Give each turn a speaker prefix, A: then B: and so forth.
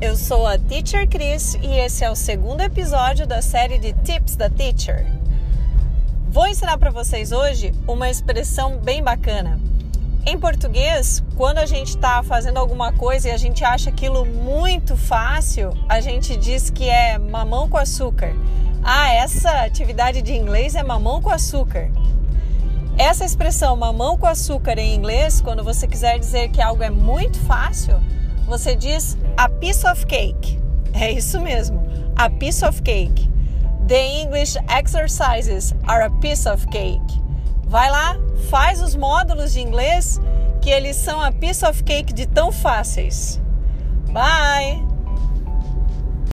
A: eu sou a Teacher Cris e esse é o segundo episódio da série de Tips da Teacher. Vou ensinar para vocês hoje uma expressão bem bacana. Em português, quando a gente está fazendo alguma coisa e a gente acha aquilo muito fácil, a gente diz que é mamão com açúcar. Ah, essa atividade de inglês é mamão com açúcar. Essa expressão mamão com açúcar em inglês, quando você quiser dizer que algo é muito fácil, você diz a piece of cake. É isso mesmo, a piece of cake. The English exercises are a piece of cake. Vai lá, faz os módulos de inglês que eles são a piece of cake de tão fáceis. Bye!